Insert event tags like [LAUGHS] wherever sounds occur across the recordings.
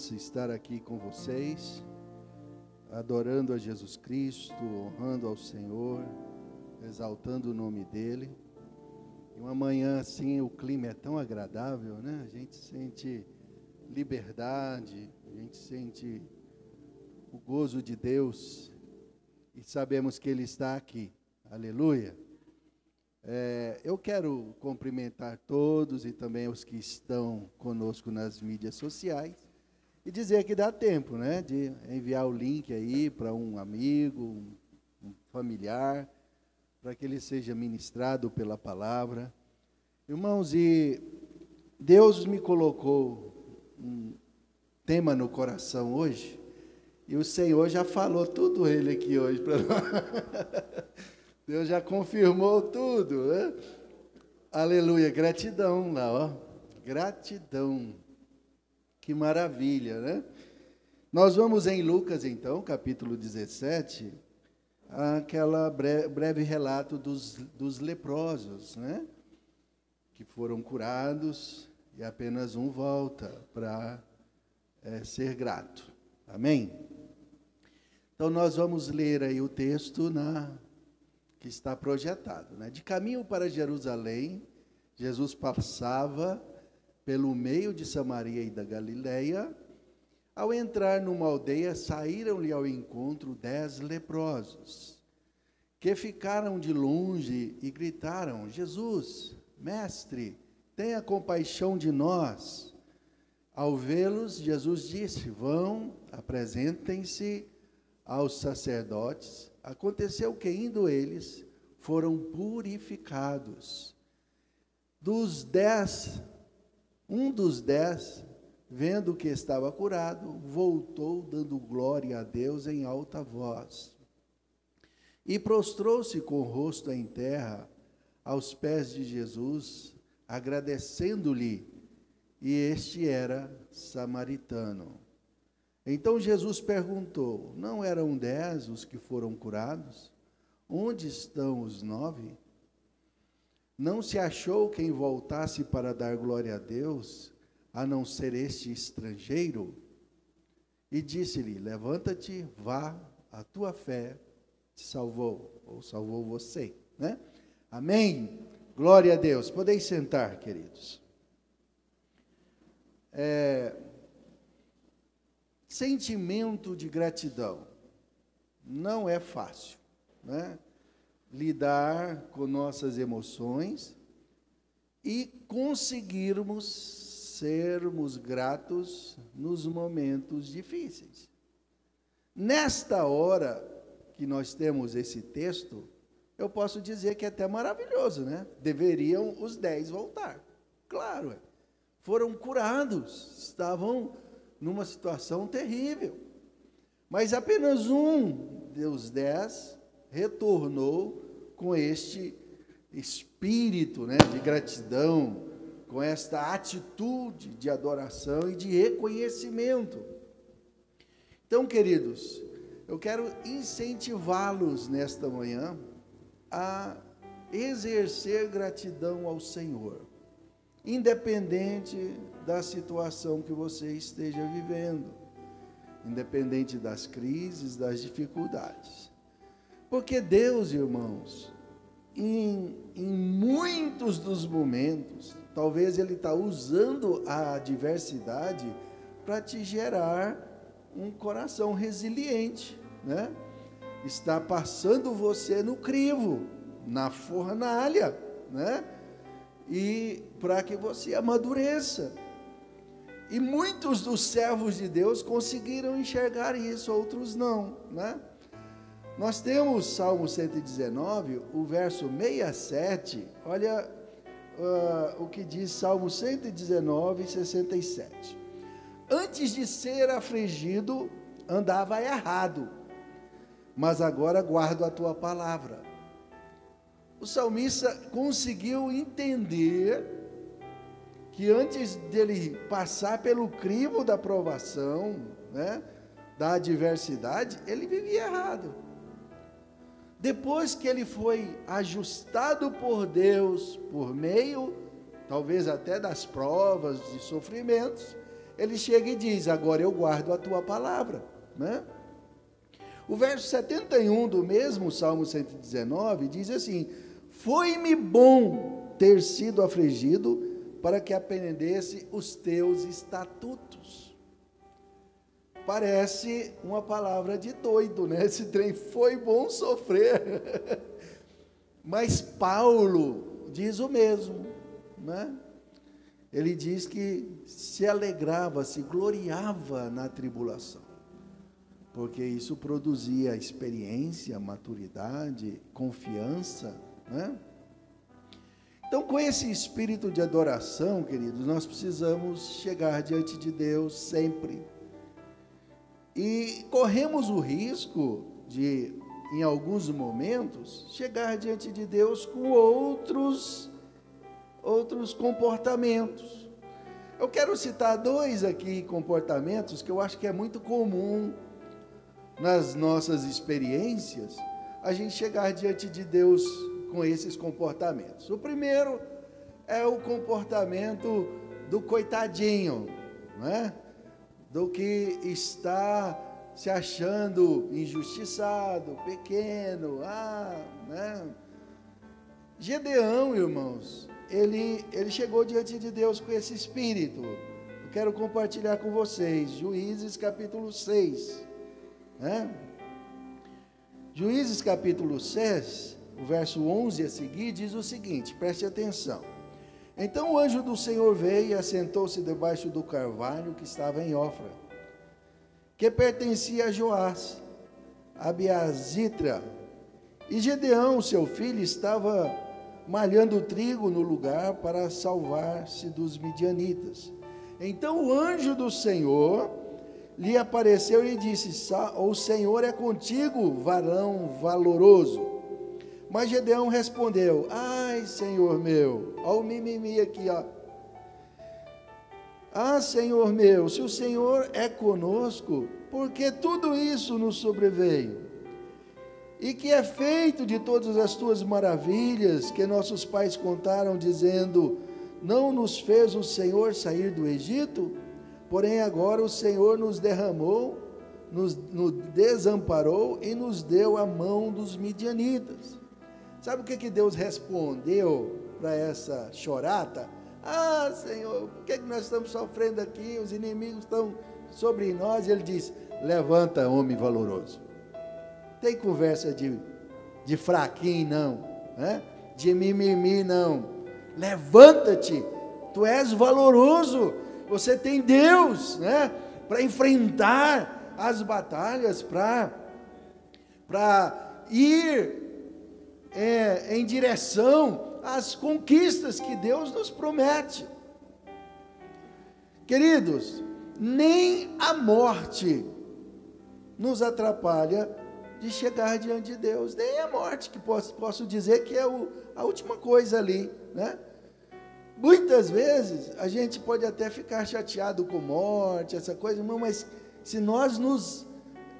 imensa estar aqui com vocês, adorando a Jesus Cristo, honrando ao Senhor, exaltando o nome dEle. E uma manhã assim, o clima é tão agradável, né? A gente sente liberdade, a gente sente o gozo de Deus e sabemos que Ele está aqui. Aleluia. É, eu quero cumprimentar todos e também os que estão conosco nas mídias sociais e dizer que dá tempo, né, de enviar o link aí para um amigo, um, familiar, para que ele seja ministrado pela palavra. Irmãos, e Deus me colocou um tema no coração hoje, e o Senhor já falou tudo ele aqui hoje para [LAUGHS] nós. Deus já confirmou tudo, né? Aleluia, gratidão lá, ó. Gratidão. Que maravilha, né? Nós vamos em Lucas, então, capítulo 17, aquela breve, breve relato dos, dos leprosos, né? Que foram curados e apenas um volta para é, ser grato. Amém? Então, nós vamos ler aí o texto na que está projetado. Né? De caminho para Jerusalém, Jesus passava pelo meio de Samaria e da Galileia. Ao entrar numa aldeia, saíram-lhe ao encontro dez leprosos, que ficaram de longe e gritaram: Jesus, mestre, tenha compaixão de nós. Ao vê-los, Jesus disse: Vão, apresentem-se aos sacerdotes. Aconteceu que, indo eles, foram purificados. Dos dez, um dos dez, vendo que estava curado, voltou dando glória a Deus em alta voz. E prostrou-se com o rosto em terra aos pés de Jesus, agradecendo-lhe, e este era samaritano. Então Jesus perguntou: Não eram dez os que foram curados? Onde estão os nove? Não se achou quem voltasse para dar glória a Deus, a não ser este estrangeiro? E disse-lhe: Levanta-te, vá, a tua fé te salvou, ou salvou você. Né? Amém? Glória a Deus. Podeis sentar, queridos. É, sentimento de gratidão. Não é fácil, né? Lidar com nossas emoções e conseguirmos sermos gratos nos momentos difíceis. Nesta hora que nós temos esse texto, eu posso dizer que é até maravilhoso, né? Deveriam os dez voltar. Claro, foram curados, estavam numa situação terrível. Mas apenas um dos dez retornou com este espírito né, de gratidão, com esta atitude de adoração e de reconhecimento. Então, queridos, eu quero incentivá-los nesta manhã a exercer gratidão ao Senhor independente da situação que você esteja vivendo, independente das crises, das dificuldades. Porque Deus, irmãos, em, em muitos dos momentos, talvez Ele está usando a adversidade para te gerar um coração resiliente, né? Está passando você no crivo, na fornalha, né? e para que você amadureça. E muitos dos servos de Deus conseguiram enxergar isso, outros não, né? Nós temos Salmo 119, o verso 67, olha uh, o que diz Salmo 119, 67. Antes de ser afligido, andava errado, mas agora guardo a tua palavra o salmista conseguiu entender que antes dele passar pelo crivo da provação, né, da adversidade, ele vivia errado. Depois que ele foi ajustado por Deus por meio talvez até das provas, de sofrimentos, ele chega e diz: Agora eu guardo a tua palavra. Né? O verso 71 do mesmo Salmo 119 diz assim: Foi-me bom ter sido afligido para que aprendesse os teus estatutos. Parece uma palavra de doido, né? Esse trem foi bom sofrer. [LAUGHS] Mas Paulo diz o mesmo, né? Ele diz que se alegrava, se gloriava na tribulação, porque isso produzia experiência, maturidade, confiança, né? Então, com esse espírito de adoração, queridos, nós precisamos chegar diante de Deus sempre. E corremos o risco de, em alguns momentos, chegar diante de Deus com outros outros comportamentos. Eu quero citar dois aqui comportamentos que eu acho que é muito comum nas nossas experiências, a gente chegar diante de Deus com esses comportamentos. O primeiro é o comportamento do coitadinho, né? Do que está se achando injustiçado, pequeno, ah, né? Gedeão, irmãos, ele, ele chegou diante de Deus com esse espírito. Eu quero compartilhar com vocês, Juízes capítulo 6. Né? Juízes capítulo 6, o verso 11 a seguir diz o seguinte: preste atenção. Então o anjo do Senhor veio e assentou-se debaixo do carvalho que estava em Ofra, que pertencia a Joás, a Biazitra. E Gedeão, seu filho, estava malhando trigo no lugar para salvar-se dos midianitas. Então o anjo do Senhor lhe apareceu e disse: O Senhor é contigo, varão valoroso. Mas Gedeão respondeu: Ai, Senhor meu, olha o mimimi aqui, ó. Ah, Senhor meu, se o Senhor é conosco, porque tudo isso nos sobreveio? E que é feito de todas as tuas maravilhas que nossos pais contaram, dizendo: Não nos fez o Senhor sair do Egito? Porém, agora o Senhor nos derramou, nos, nos desamparou e nos deu a mão dos midianitas. Sabe o que, que Deus respondeu para essa chorata? Ah, Senhor, por que, que nós estamos sofrendo aqui? Os inimigos estão sobre nós. Ele diz: Levanta, homem valoroso. Tem conversa de, de fraquinho, não. Né? De mimimi, não. Levanta-te. Tu és valoroso. Você tem Deus, né? Para enfrentar as batalhas, para ir é, em direção às conquistas que Deus nos promete. Queridos, nem a morte nos atrapalha de chegar diante de Deus, nem a morte, que posso, posso dizer que é o, a última coisa ali, né? Muitas vezes a gente pode até ficar chateado com morte, essa coisa, mas se nós nos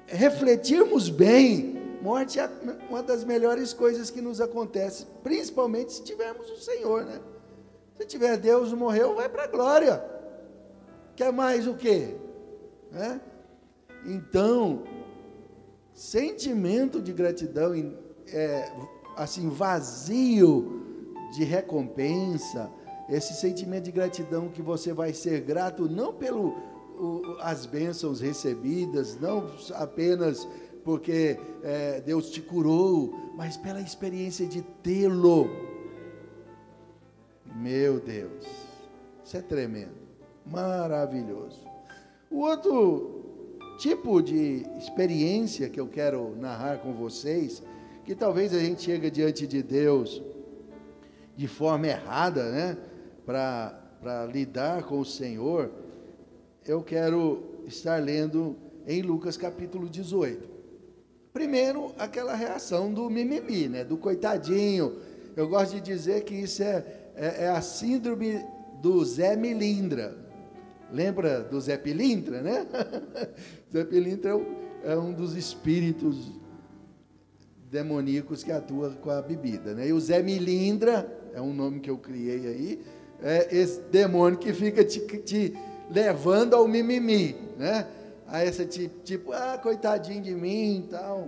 refletirmos bem, Morte é uma das melhores coisas que nos acontece, principalmente se tivermos o Senhor, né? Se tiver Deus, morreu, vai para a glória. Quer mais o quê? Né? Então, sentimento de gratidão é, assim vazio de recompensa, esse sentimento de gratidão que você vai ser grato não pelo o, as bênçãos recebidas, não apenas porque é, Deus te curou, mas pela experiência de tê-lo. Meu Deus, isso é tremendo, maravilhoso. O outro tipo de experiência que eu quero narrar com vocês, que talvez a gente chegue diante de Deus de forma errada, né, para lidar com o Senhor, eu quero estar lendo em Lucas capítulo 18. Primeiro, aquela reação do mimimi, né? do coitadinho. Eu gosto de dizer que isso é, é, é a síndrome do Zé Milindra. Lembra do Zé Pilintra, né? [LAUGHS] Zé Pilintra é um, é um dos espíritos demoníacos que atua com a bebida, né? E o Zé Milindra, é um nome que eu criei aí, é esse demônio que fica te, te levando ao mimimi, né? A esse tipo, tipo, ah, coitadinho de mim e tal.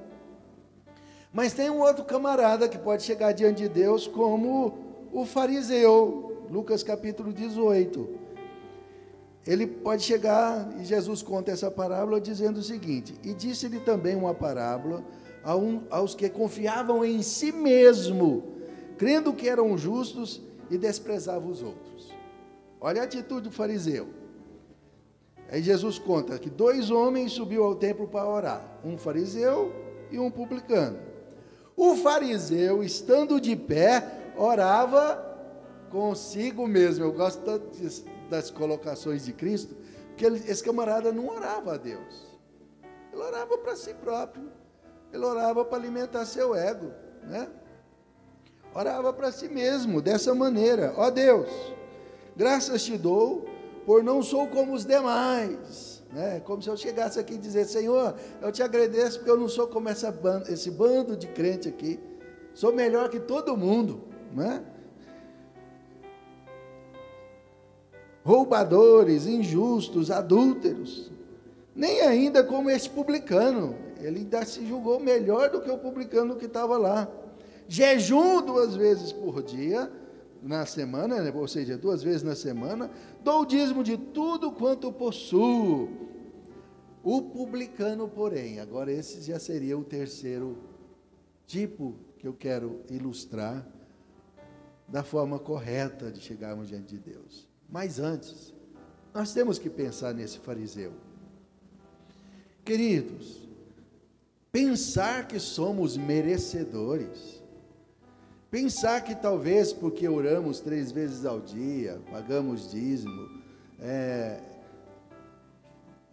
Mas tem um outro camarada que pode chegar diante de Deus como o fariseu, Lucas capítulo 18. Ele pode chegar, e Jesus conta essa parábola dizendo o seguinte: E disse-lhe também uma parábola aos que confiavam em si mesmo, crendo que eram justos e desprezavam os outros. Olha a atitude do fariseu. Aí Jesus conta que dois homens subiu ao templo para orar, um fariseu e um publicano. O fariseu, estando de pé, orava consigo mesmo. Eu gosto tanto das colocações de Cristo, porque esse camarada não orava a Deus. Ele orava para si próprio. Ele orava para alimentar seu ego, né? Orava para si mesmo, dessa maneira: Ó Deus, graças te dou, por não sou como os demais. Né? Como se eu chegasse aqui e dizer: Senhor, eu te agradeço porque eu não sou como essa banda, esse bando de crente aqui. Sou melhor que todo mundo. Né? Roubadores, injustos, adúlteros. Nem ainda como esse publicano. Ele ainda se julgou melhor do que o publicano que estava lá. Jejum duas vezes por dia, na semana, né? ou seja, duas vezes na semana. Dou o dízimo de tudo quanto possuo. O publicano, porém, agora esse já seria o terceiro tipo que eu quero ilustrar da forma correta de chegarmos diante de Deus. Mas antes, nós temos que pensar nesse fariseu. Queridos, Pensar que somos merecedores. Pensar que talvez porque oramos três vezes ao dia, pagamos dízimo, é,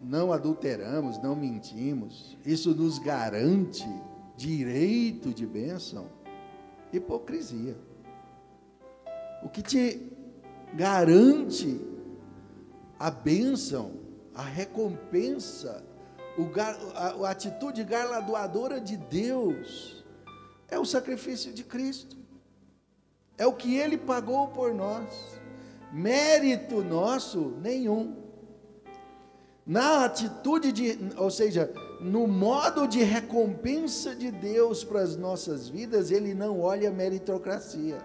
não adulteramos, não mentimos, isso nos garante direito de bênção? Hipocrisia. O que te garante a bênção, a recompensa a, a atitude galardoadora de Deus é o sacrifício de Cristo, é o que Ele pagou por nós, mérito nosso nenhum. Na atitude de, ou seja, no modo de recompensa de Deus para as nossas vidas, Ele não olha meritocracia,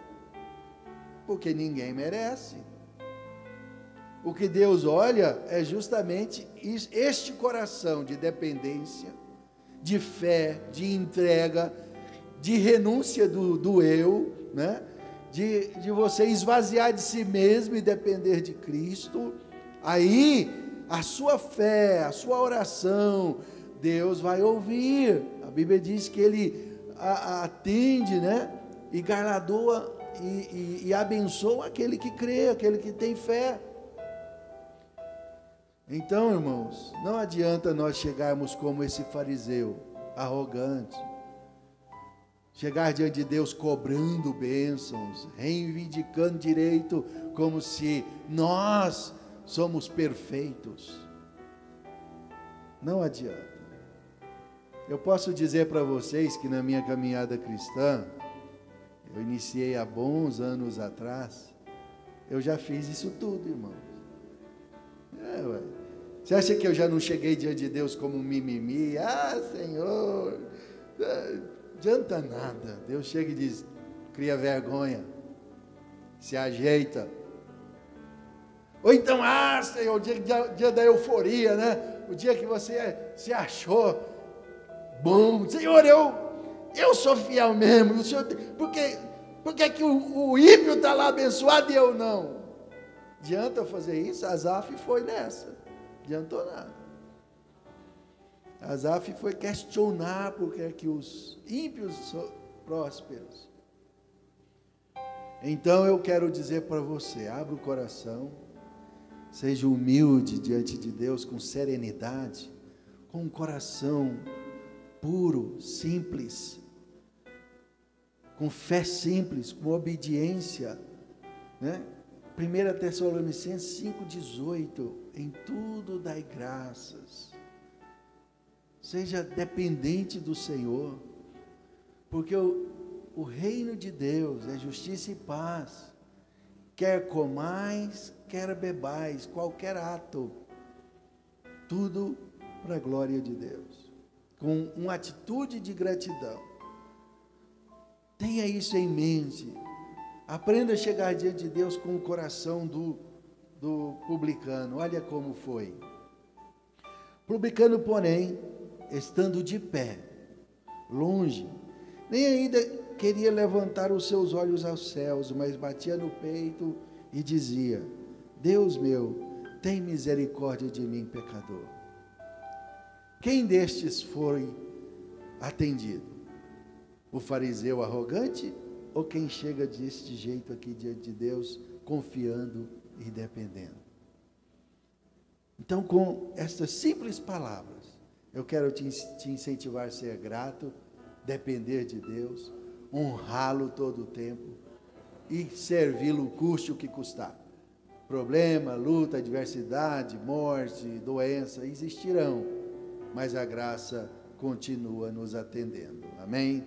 porque ninguém merece. O que Deus olha é justamente este coração de dependência, de fé, de entrega, de renúncia do, do eu, né? De, de você esvaziar de si mesmo e depender de Cristo. Aí, a sua fé, a sua oração, Deus vai ouvir. A Bíblia diz que Ele atende, né? E galardoa e, e, e abençoa aquele que crê, aquele que tem fé. Então, irmãos, não adianta nós chegarmos como esse fariseu, arrogante, chegar diante de Deus cobrando bênçãos, reivindicando direito, como se nós somos perfeitos. Não adianta. Eu posso dizer para vocês que na minha caminhada cristã, eu iniciei há bons anos atrás, eu já fiz isso tudo, irmão. É, ué. Você acha que eu já não cheguei diante de Deus como um mimimi? Ah, Senhor, adianta nada. Deus chega e diz: cria vergonha, se ajeita. Ou então, ah, Senhor, o dia, dia, dia da euforia, né? O dia que você se achou bom. Senhor, eu, eu sou fiel mesmo. O Senhor, porque, porque que o, o ímpio está lá abençoado e eu não? Adianta eu fazer isso? Azaf foi nessa. Adiantou nada. Azaf foi questionar porque é que os ímpios são prósperos. Então eu quero dizer para você, abra o coração, seja humilde diante de Deus com serenidade, com um coração puro, simples, com fé simples, com obediência, né? 1 Tessalonicenses 5,18: Em tudo dai graças, seja dependente do Senhor, porque o, o reino de Deus é justiça e paz quer comais, quer bebais, qualquer ato, tudo para a glória de Deus, com uma atitude de gratidão. Tenha isso em mente. Aprenda a chegar diante de Deus com o coração do, do publicano. Olha como foi. Publicano, porém, estando de pé, longe, nem ainda queria levantar os seus olhos aos céus, mas batia no peito e dizia: Deus meu, tem misericórdia de mim, pecador. Quem destes foi atendido? O fariseu arrogante ou quem chega deste jeito aqui diante de Deus, confiando e dependendo? Então, com estas simples palavras, eu quero te, te incentivar a ser grato, depender de Deus, honrá-lo todo o tempo e servi-lo custe o que custar. Problema, luta, adversidade, morte, doença existirão, mas a graça continua nos atendendo. Amém?